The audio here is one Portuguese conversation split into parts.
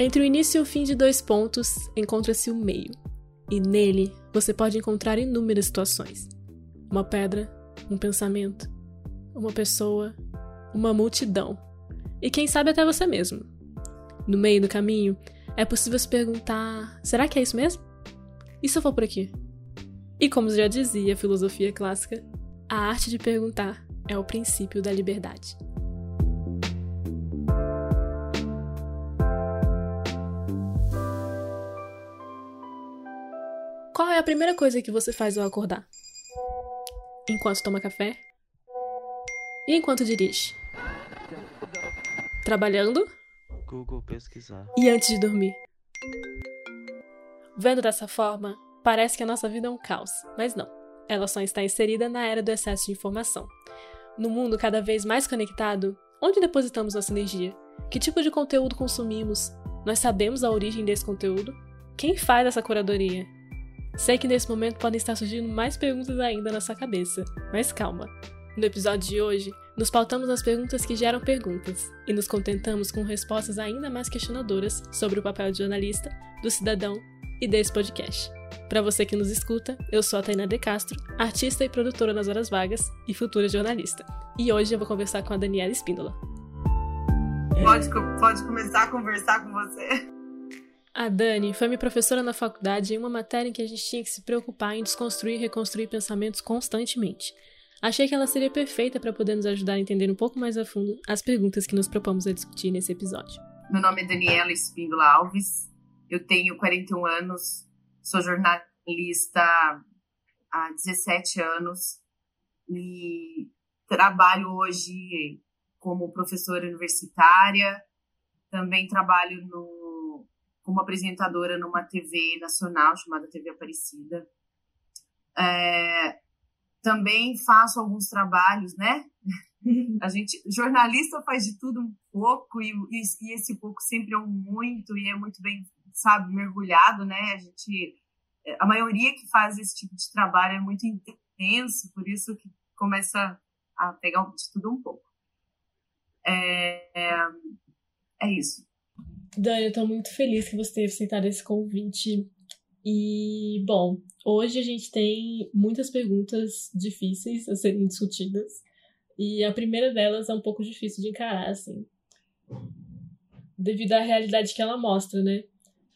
Entre o início e o fim de dois pontos encontra-se o meio, e nele você pode encontrar inúmeras situações: uma pedra, um pensamento, uma pessoa, uma multidão, e quem sabe até você mesmo. No meio do caminho, é possível se perguntar: será que é isso mesmo? E se eu for por aqui? E como já dizia a filosofia clássica, a arte de perguntar é o princípio da liberdade. É a primeira coisa que você faz ao acordar? Enquanto toma café? E enquanto dirige? Trabalhando? Google pesquisar. E antes de dormir? Vendo dessa forma, parece que a nossa vida é um caos, mas não. Ela só está inserida na era do excesso de informação. No mundo cada vez mais conectado, onde depositamos nossa energia? Que tipo de conteúdo consumimos? Nós sabemos a origem desse conteúdo? Quem faz essa curadoria? Sei que nesse momento podem estar surgindo mais perguntas ainda na sua cabeça, mas calma. No episódio de hoje, nos pautamos nas perguntas que geram perguntas e nos contentamos com respostas ainda mais questionadoras sobre o papel de jornalista, do cidadão e desse podcast. Para você que nos escuta, eu sou a Tainá De Castro, artista e produtora nas horas vagas e futura jornalista. E hoje eu vou conversar com a Daniela Espíndola. Pode, pode começar a conversar com você. A Dani foi minha professora na faculdade em uma matéria em que a gente tinha que se preocupar em desconstruir e reconstruir pensamentos constantemente. Achei que ela seria perfeita para poder nos ajudar a entender um pouco mais a fundo as perguntas que nos propomos a discutir nesse episódio. Meu nome é Daniela Espíndola Alves, eu tenho 41 anos, sou jornalista há 17 anos e trabalho hoje como professora universitária, também trabalho no como apresentadora numa TV nacional chamada TV Aparecida. É, também faço alguns trabalhos, né? A gente, jornalista faz de tudo um pouco e, e, esse pouco sempre é um muito e é muito bem, sabe, mergulhado, né? A gente, a maioria que faz esse tipo de trabalho é muito intenso, por isso que começa a pegar de tudo um pouco. É, é, é isso. Dani, eu tô muito feliz que você tenha aceitado esse convite. E, bom, hoje a gente tem muitas perguntas difíceis a serem discutidas. E a primeira delas é um pouco difícil de encarar, assim. Devido à realidade que ela mostra, né?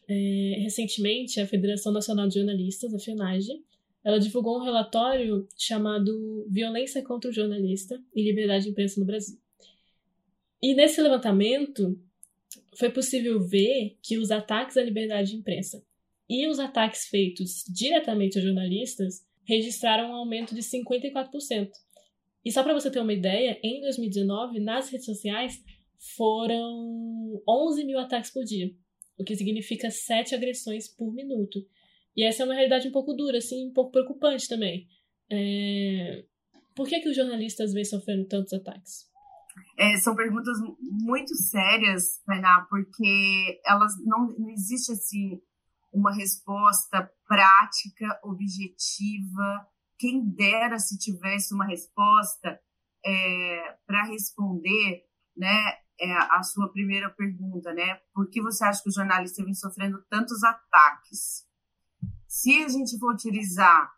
É, recentemente, a Federação Nacional de Jornalistas, a FENAGE, ela divulgou um relatório chamado Violência contra o Jornalista e Liberdade de Imprensa no Brasil. E nesse levantamento, foi possível ver que os ataques à liberdade de imprensa e os ataques feitos diretamente a jornalistas registraram um aumento de 54%. E só para você ter uma ideia, em 2019, nas redes sociais, foram 11 mil ataques por dia, o que significa 7 agressões por minuto. E essa é uma realidade um pouco dura, assim, um pouco preocupante também. É... Por que, que os jornalistas vêm sofrendo tantos ataques? É, são perguntas muito sérias, Tainá, porque elas não, não existe assim uma resposta prática, objetiva. Quem dera se tivesse uma resposta é, para responder, né, é, a sua primeira pergunta, né? Por que você acha que o jornalista vem sofrendo tantos ataques? Se a gente for utilizar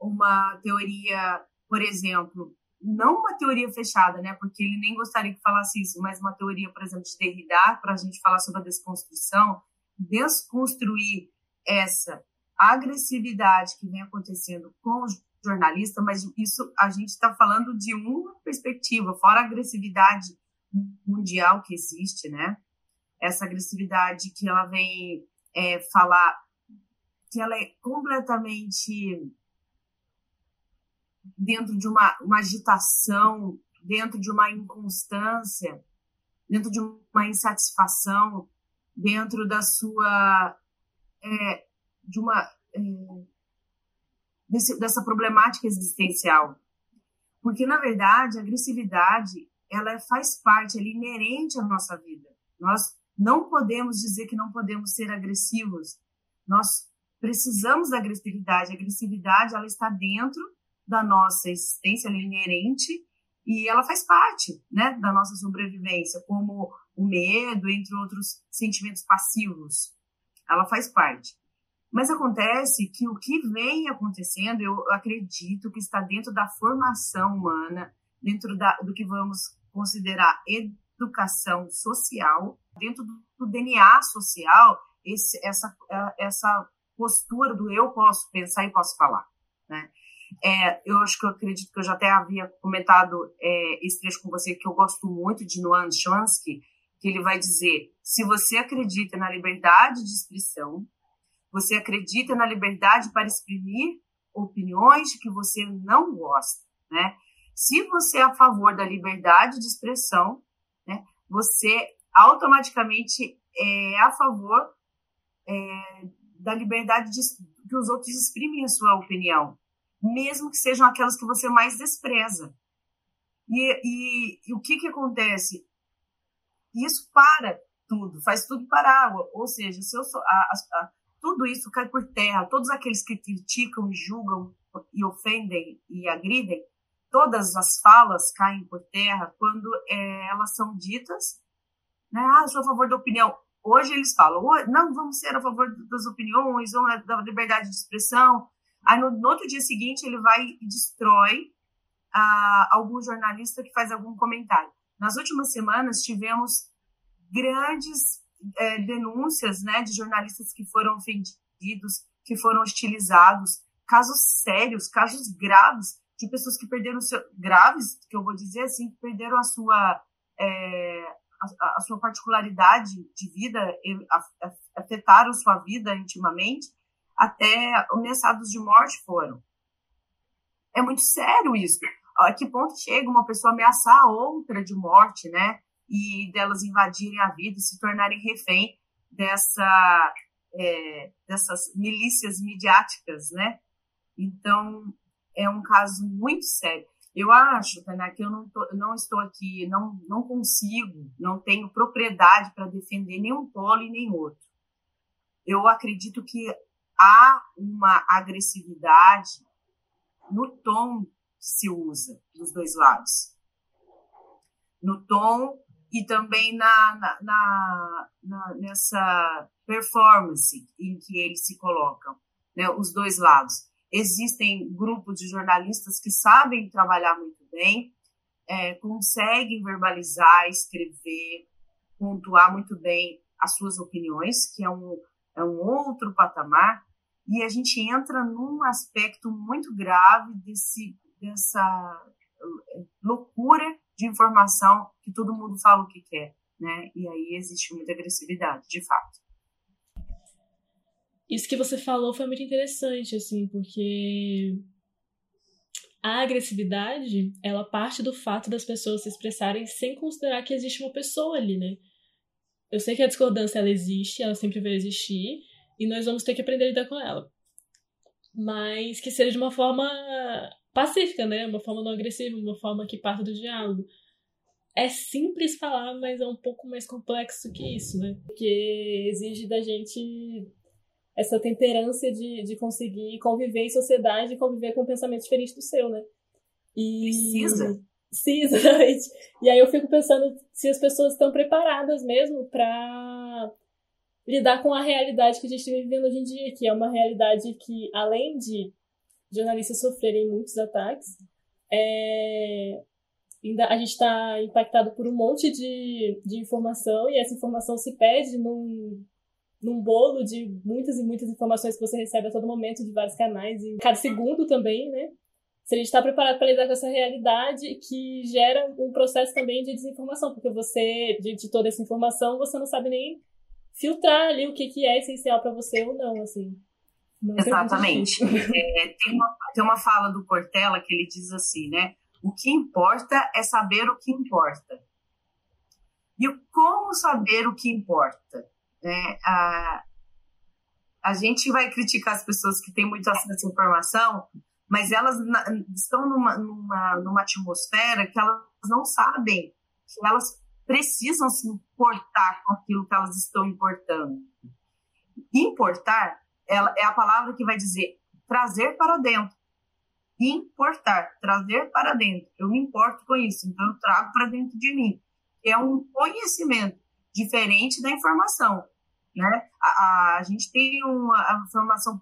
uma teoria, por exemplo, não uma teoria fechada, né? Porque ele nem gostaria que falasse isso, mas uma teoria, por exemplo, de Derrida, para a gente falar sobre a desconstrução, desconstruir essa agressividade que vem acontecendo com o jornalista, mas isso a gente está falando de uma perspectiva, fora a agressividade mundial que existe, né? Essa agressividade que ela vem é, falar, que ela é completamente dentro de uma, uma agitação, dentro de uma inconstância, dentro de uma insatisfação, dentro da sua é, de uma é, desse, dessa problemática existencial, porque na verdade a agressividade ela faz parte, ela é inerente à nossa vida. Nós não podemos dizer que não podemos ser agressivos. Nós precisamos da agressividade. A agressividade ela está dentro da nossa existência, ela é inerente e ela faz parte né, da nossa sobrevivência, como o medo, entre outros sentimentos passivos. Ela faz parte. Mas acontece que o que vem acontecendo, eu acredito que está dentro da formação humana, dentro da, do que vamos considerar educação social, dentro do, DNA social, esse, essa, essa postura do eu posso pensar e posso falar. Né? É, eu acho que eu acredito que eu já até havia comentado é, esse trecho com você, que eu gosto muito de Noam Chomsky, que ele vai dizer: se você acredita na liberdade de expressão, você acredita na liberdade para exprimir opiniões que você não gosta, né? Se você é a favor da liberdade de expressão, né, você automaticamente é a favor é, da liberdade de que os outros exprimem a sua opinião, mesmo que sejam aquelas que você mais despreza. E, e, e o que, que acontece? Isso para tudo, faz tudo parar. Ou seja, se eu sou, a, a, tudo isso cai por terra. Todos aqueles que criticam, julgam e ofendem e agridem, todas as falas caem por terra quando é, elas são ditas. Né? Ah, sou a favor da opinião. Hoje eles falam, não, vamos ser a favor das opiniões, da liberdade de expressão. Aí no, no outro dia seguinte ele vai e destrói ah, algum jornalista que faz algum comentário. Nas últimas semanas tivemos grandes é, denúncias né, de jornalistas que foram ofendidos, que foram hostilizados, casos sérios, casos graves de pessoas que perderam seu, graves, que eu vou dizer assim, que perderam a sua é, a, a, sua particularidade de vida, afetaram sua vida intimamente, até ameaçados de morte foram. É muito sério isso. A que ponto chega uma pessoa ameaçar a outra de morte, né? E delas invadirem a vida e se tornarem refém dessa, é, dessas milícias midiáticas, né? Então, é um caso muito sério. Eu acho, Tainá, que eu não, tô, não estou aqui, não, não consigo, não tenho propriedade para defender nenhum polo e nem outro. Eu acredito que há uma agressividade no tom que se usa dos dois lados. No tom e também na, na, na, na nessa performance em que eles se colocam, né, os dois lados. Existem grupos de jornalistas que sabem trabalhar muito bem, é, conseguem verbalizar, escrever, pontuar muito bem as suas opiniões, que é um, é um outro patamar, e a gente entra num aspecto muito grave desse, dessa é, loucura de informação que todo mundo fala o que quer, né? E aí existe muita agressividade, de fato. Isso que você falou foi muito interessante, assim, porque a agressividade, ela parte do fato das pessoas se expressarem sem considerar que existe uma pessoa ali, né? Eu sei que a discordância ela existe, ela sempre vai existir, e nós vamos ter que aprender a lidar com ela. Mas que seja de uma forma pacífica, né? Uma forma não agressiva, uma forma que parte do diálogo. É simples falar, mas é um pouco mais complexo que isso, né? Porque exige da gente essa temperança de, de conseguir conviver em sociedade e conviver com um pensamento diferente do seu, né? E... Precisa. Sim, exatamente. E aí eu fico pensando se as pessoas estão preparadas mesmo para lidar com a realidade que a gente está vivendo hoje em dia, que é uma realidade que, além de jornalistas sofrerem muitos ataques, é... ainda a gente está impactado por um monte de, de informação e essa informação se perde num, num bolo de muitas e muitas informações que você recebe a todo momento de vários canais e cada segundo também, né? Se a gente está preparado para lidar com essa realidade que gera um processo também de desinformação, porque você, de, de toda essa informação, você não sabe nem filtrar ali o que, que é essencial para você ou não, assim. Não Exatamente. É, tem, uma, tem uma fala do Cortella que ele diz assim, né? O que importa é saber o que importa. E como saber o que importa? Né? A, a gente vai criticar as pessoas que têm muito acesso à informação, mas elas na, estão numa, numa, numa atmosfera que elas não sabem que elas precisam se importar com aquilo que elas estão importando. Importar ela, é a palavra que vai dizer trazer para dentro. Importar, trazer para dentro. Eu me importo com isso, então eu trago para dentro de mim. É um conhecimento diferente da informação, né? A, a, a gente tem uma informação,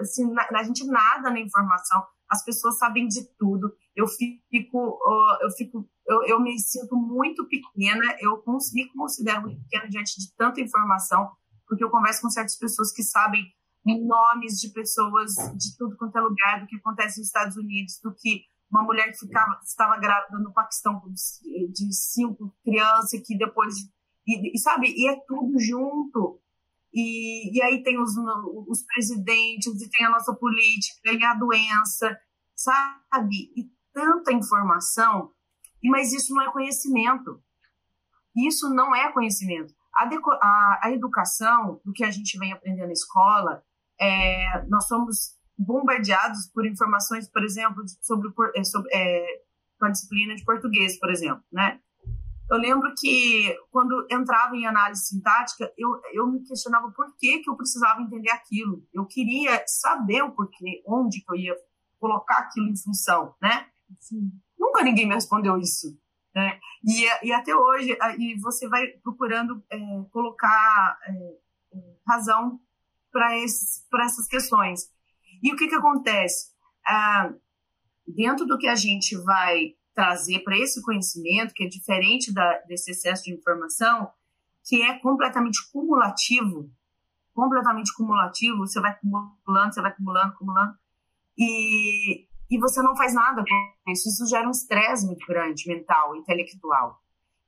assim, a gente nada na informação, as pessoas sabem de tudo. Eu fico, eu fico, eu, eu me sinto muito pequena. Eu me considero muito pequena diante de tanta informação, porque eu converso com certas pessoas que sabem nomes de pessoas de tudo quanto é lugar, do que acontece nos Estados Unidos, do que uma mulher que ficava, estava grávida no Paquistão de cinco crianças, que depois. E, e sabe? E é tudo junto. E, e aí tem os, os presidentes, e tem a nossa política, e a doença, sabe? E tanta informação, mas isso não é conhecimento. Isso não é conhecimento. A, a, a educação, do que a gente vem aprendendo na escola, é, nós somos bombardeados por informações, por exemplo, sobre, é, sobre é, a disciplina de português, por exemplo, né? Eu lembro que quando entrava em análise sintática, eu, eu me questionava por que, que eu precisava entender aquilo. Eu queria saber o porquê, onde que eu ia colocar aquilo em função, né? Assim, nunca ninguém me respondeu isso, né? E, e até hoje, e você vai procurando é, colocar é, razão para essas questões. E o que, que acontece? Ah, dentro do que a gente vai trazer para esse conhecimento, que é diferente da, desse excesso de informação, que é completamente cumulativo, completamente cumulativo, você vai acumulando, você vai acumulando, acumulando, e, e você não faz nada com isso. Isso gera um estresse muito grande, mental, intelectual.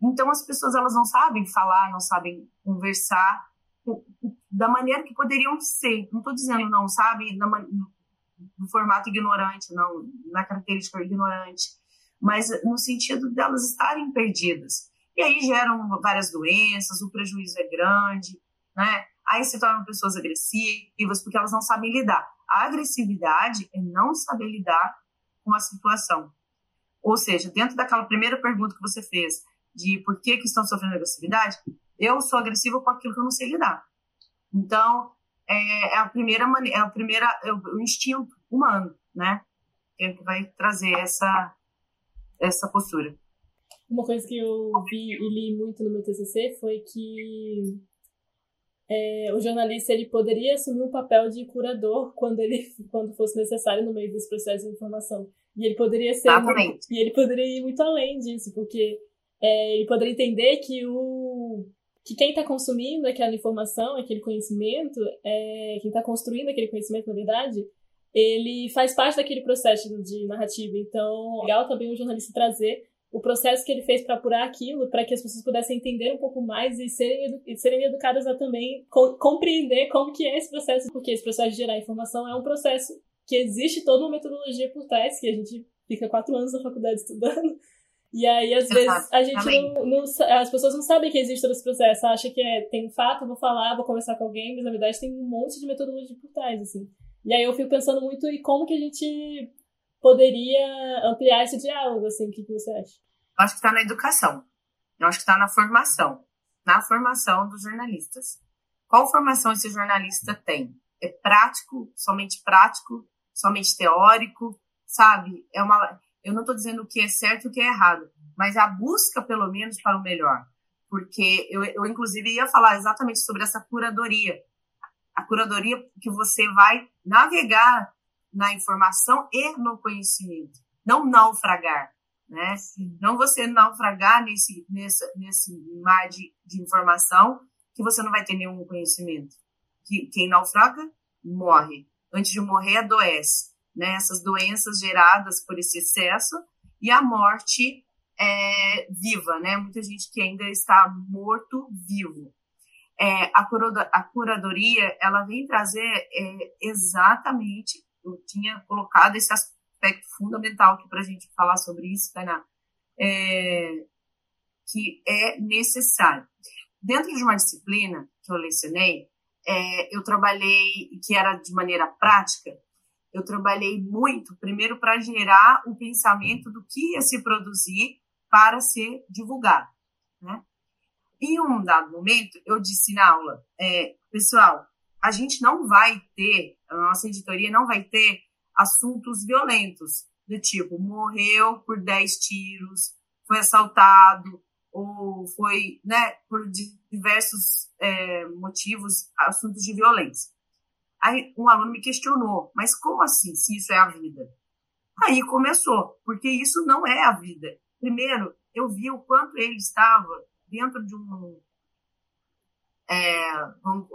Então, as pessoas elas não sabem falar, não sabem conversar, da maneira que poderiam ser. Não estou dizendo não, sabe, no formato ignorante, não, na característica ignorante, mas no sentido delas estarem perdidas. E aí geram várias doenças, o prejuízo é grande, né? Aí se tornam pessoas agressivas porque elas não sabem lidar. Agressividade é não saber lidar com a situação. Ou seja, dentro daquela primeira pergunta que você fez, de por que, que estão sofrendo agressividade, eu sou agressiva com aquilo que eu não sei lidar. Então, é, é a primeira maneira, é a primeira, é o instinto humano, né? Que vai trazer essa, essa postura. Uma coisa que eu vi e li muito no meu TCC foi que é, o jornalista ele poderia assumir um papel de curador quando ele quando fosse necessário no meio desse processo de informação e ele poderia ser muito, e ele poderia ir muito além disso porque é, ele poderia entender que o que quem está consumindo aquela informação, aquele conhecimento, é, quem está construindo aquele conhecimento, na verdade, ele faz parte daquele processo de narrativa. Então, é legal também o jornalista trazer o processo que ele fez para apurar aquilo, para que as pessoas pudessem entender um pouco mais e serem, e serem educadas a também co compreender como que é esse processo, porque esse processo de gerar informação é um processo que existe toda uma metodologia por trás, que a gente fica quatro anos na faculdade estudando, e aí, às vezes, a gente não, não, As pessoas não sabem que existe todo esse processo. Acha que é, tem um fato, vou falar, vou conversar com alguém, mas na verdade tem um monte de metodologia por trás, assim. E aí eu fico pensando muito em como que a gente poderia ampliar esse diálogo, assim. O que, você acha? Eu acho que está na educação. Eu acho que está na formação. Na formação dos jornalistas. Qual formação esse jornalista tem? É prático, somente prático, somente teórico, sabe? É uma eu não estou dizendo o que é certo e o que é errado, mas a busca, pelo menos, para o melhor. Porque eu, eu, inclusive, ia falar exatamente sobre essa curadoria. A curadoria que você vai navegar na informação e no conhecimento, não naufragar, né? Não você naufragar nesse, nesse, nesse mar de, de informação que você não vai ter nenhum conhecimento. Que, quem naufraga, morre. Antes de morrer, adoece né, essas doenças geradas por esse excesso e a morte é, viva, né? Muita gente que ainda está morto vivo. É, a, a, curadoria ela vem trazer é, exatamente, eu tinha colocado esse aspecto fundamental aqui para a gente falar sobre isso, Tainá, é, que é necessário. Dentro de uma disciplina que eu lecionei, é, eu trabalhei, que era de maneira prática, eu trabalhei muito, primeiro, para gerar o pensamento do que ia se produzir para ser divulgado. Né? Em um dado momento, eu disse na aula, é, pessoal, a gente não vai ter, a nossa editoria não vai ter assuntos violentos, do tipo, morreu por 10 tiros, foi assaltado, ou foi, né, por diversos é, motivos, assuntos de violência. Aí um aluno me questionou, mas como assim, se isso é a vida? Aí começou, porque isso não é a vida. Primeiro, eu vi o quanto ele estava dentro de um, é, vamos,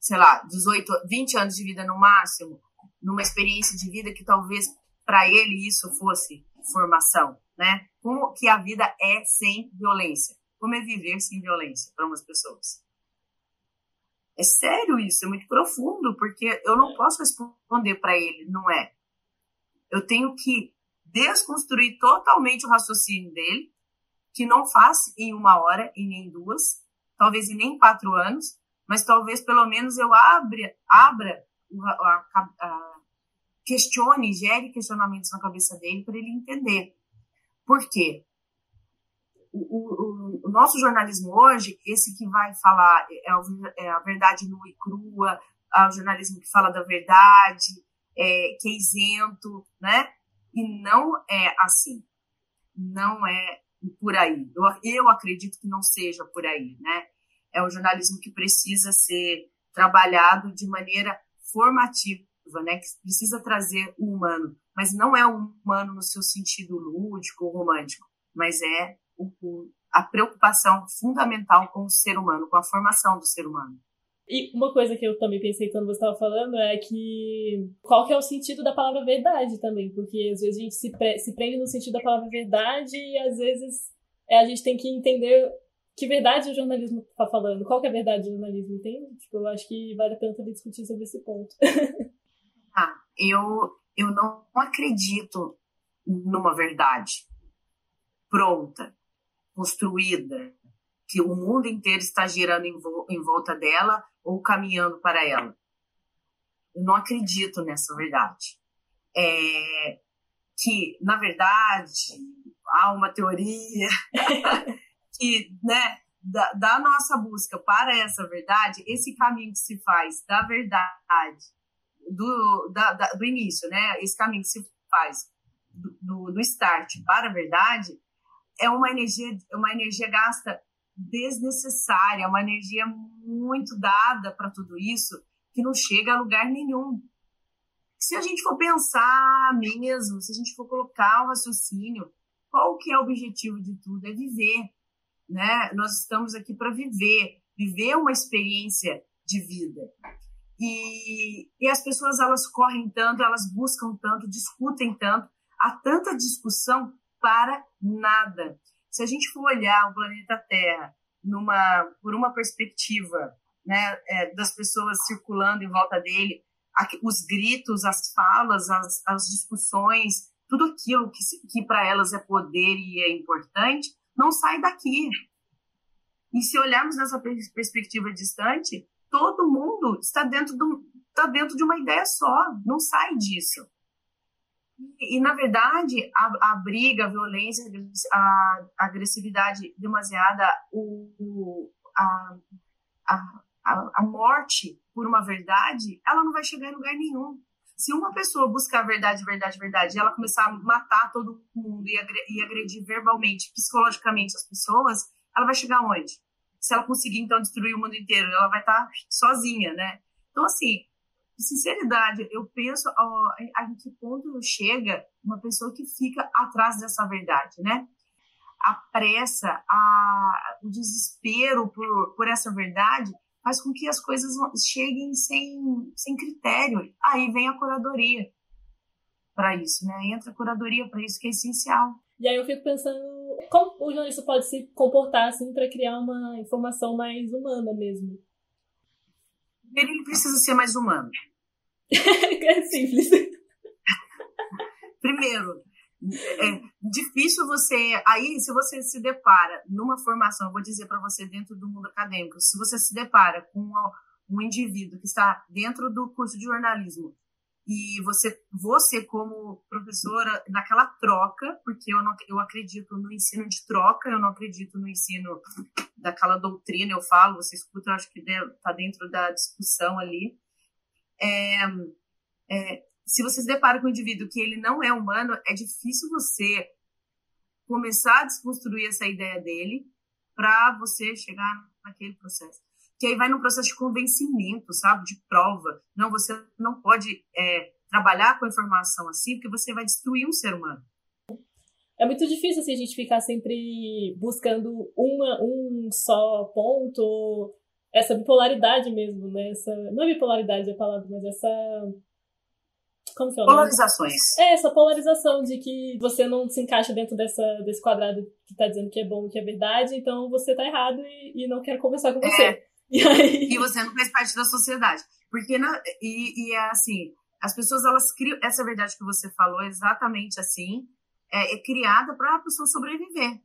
sei lá, 18, 20 anos de vida no máximo, numa experiência de vida que talvez para ele isso fosse formação, né? Como que a vida é sem violência? Como é viver sem violência para umas pessoas? É sério isso, é muito profundo, porque eu não posso responder para ele, não é. Eu tenho que desconstruir totalmente o raciocínio dele, que não faz em uma hora e nem duas, talvez em nem quatro anos, mas talvez pelo menos eu abra, abra a, a, a, questione, gere questionamentos na cabeça dele para ele entender. Por quê? O, o, o, nosso jornalismo hoje, esse que vai falar é, o, é a verdade nua e crua, é o jornalismo que fala da verdade, é, que é isento, né? E não é assim. Não é por aí. Eu, eu acredito que não seja por aí, né? É um jornalismo que precisa ser trabalhado de maneira formativa né, que precisa trazer o humano, mas não é o humano no seu sentido lúdico ou romântico, mas é o, a preocupação fundamental com o ser humano, com a formação do ser humano. E uma coisa que eu também pensei quando você estava falando é que qual que é o sentido da palavra verdade também, porque às vezes a gente se, pre se prende no sentido da palavra verdade e às vezes é, a gente tem que entender que verdade o jornalismo está falando, qual que é a verdade do jornalismo, entende? Tipo, eu acho que vale a pena também discutir sobre esse ponto. eu, eu não acredito numa verdade pronta, construída, que o mundo inteiro está girando em, vo em volta dela ou caminhando para ela. Eu não acredito nessa verdade. É, que, na verdade, há uma teoria que, né, da, da, nossa busca para essa verdade, esse caminho que se faz da verdade do, da, da, do início, né? Esse caminho que se faz do, do, start para a verdade é uma energia, uma energia gasta desnecessária, uma energia muito dada para tudo isso que não chega a lugar nenhum. Se a gente for pensar mesmo, se a gente for colocar o raciocínio, qual que é o objetivo de tudo? É viver, né? Nós estamos aqui para viver, viver uma experiência de vida. E, e as pessoas elas correm tanto, elas buscam tanto, discutem tanto, há tanta discussão para nada. Se a gente for olhar o planeta Terra numa, por uma perspectiva né, é, das pessoas circulando em volta dele, os gritos, as falas, as, as discussões, tudo aquilo que, que para elas é poder e é importante, não sai daqui. E se olharmos nessa perspectiva distante, todo mundo está dentro, do, está dentro de uma ideia só, não sai disso. E, na verdade, a, a, briga, a violência, a, a agressividade demasiada, o, o a, a, a morte por uma verdade, ela não vai chegar em lugar nenhum. Se uma pessoa buscar verdade, verdade, verdade, e ela começar a matar todo mundo e agredir verbalmente, psicologicamente as pessoas, ela vai chegar onde? se ela conseguir, então, destruir o mundo inteiro, ela vai estar sozinha, né? Então, assim, sinceridade, eu penso ó, a que ponto chega uma pessoa que fica atrás dessa verdade, né? A pressa, a, o desespero por, por essa verdade faz com que as coisas cheguem sem, sem critério. Aí vem a curadoria para isso, né? Entra a curadoria para isso que é essencial. E aí eu fico pensando como o jornalista pode se comportar assim para criar uma informação mais humana mesmo. Ele precisa ser mais humano. é simples. Primeiro, é difícil você. Aí, se você se depara numa formação, vou dizer para você, dentro do mundo acadêmico, se você se depara com um indivíduo que está dentro do curso de jornalismo e você, você como professora, naquela troca, porque eu, não, eu acredito no ensino de troca, eu não acredito no ensino daquela doutrina, eu falo, você escuta, eu acho que está dentro da discussão ali. É, é, se você se depara com um indivíduo que ele não é humano, é difícil você começar a desconstruir essa ideia dele para você chegar naquele processo. Que aí vai no processo de convencimento, sabe? De prova. Não, você não pode é, trabalhar com informação assim, porque você vai destruir um ser humano. É muito difícil assim, a gente ficar sempre buscando uma, um só ponto, essa bipolaridade mesmo, né? Essa, não é bipolaridade a palavra, mas essa como que é Polarizações. É, essa polarização de que você não se encaixa dentro dessa, desse quadrado que tá dizendo que é bom, que é verdade, então você tá errado e, e não quero conversar com você. É. E, aí... e você não faz parte da sociedade. Porque, na, e, e é assim, as pessoas, elas criam, essa verdade que você falou, exatamente assim, é, é criada para a pessoa sobreviver.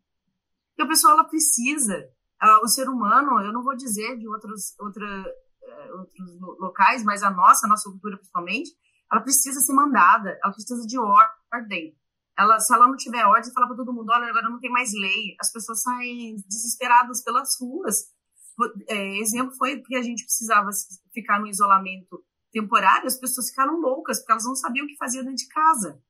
Porque a pessoa, ela precisa, uh, o ser humano, eu não vou dizer de outros, outra, uh, outros locais, mas a nossa, a nossa cultura principalmente, ela precisa ser mandada, ela precisa de ordem. Ela, se ela não tiver ordem, fala para todo mundo, olha, agora não tem mais lei. As pessoas saem desesperadas pelas ruas. É, exemplo foi que a gente precisava ficar no isolamento temporário, as pessoas ficaram loucas, porque elas não sabiam o que fazer dentro de casa.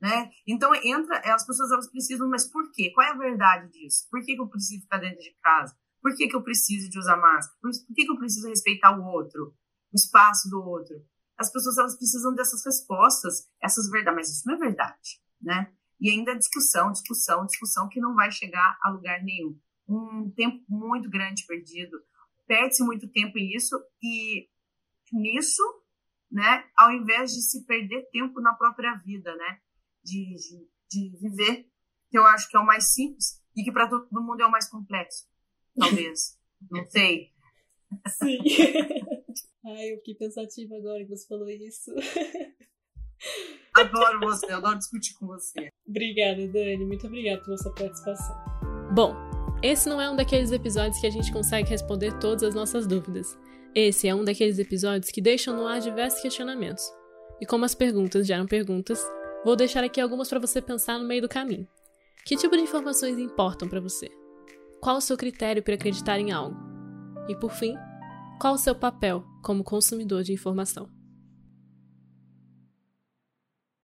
Né? Então, entra, as pessoas elas precisam, mas por quê? Qual é a verdade disso? Por que, que eu preciso ficar dentro de casa? Por que, que eu preciso de usar máscara? Por, por que, que eu preciso respeitar o outro, o espaço do outro? As pessoas elas precisam dessas respostas, essas verdades, mas isso não é verdade, né? E ainda discussão, discussão, discussão que não vai chegar a lugar nenhum. Um tempo muito grande perdido, perde-se muito tempo nisso e nisso, né? Ao invés de se perder tempo na própria vida, né? De, de, de viver, que eu acho que é o mais simples e que para todo mundo é o mais complexo, talvez. não sei. Sim. Ai, eu fiquei pensativa agora que você falou isso. Adoro você, adoro discutir com você. Obrigada, Dani. Muito obrigada pela sua participação. Bom, esse não é um daqueles episódios que a gente consegue responder todas as nossas dúvidas. Esse é um daqueles episódios que deixam no ar diversos questionamentos. E como as perguntas geram perguntas, vou deixar aqui algumas para você pensar no meio do caminho. Que tipo de informações importam para você? Qual o seu critério para acreditar em algo? E por fim, qual o seu papel como consumidor de informação?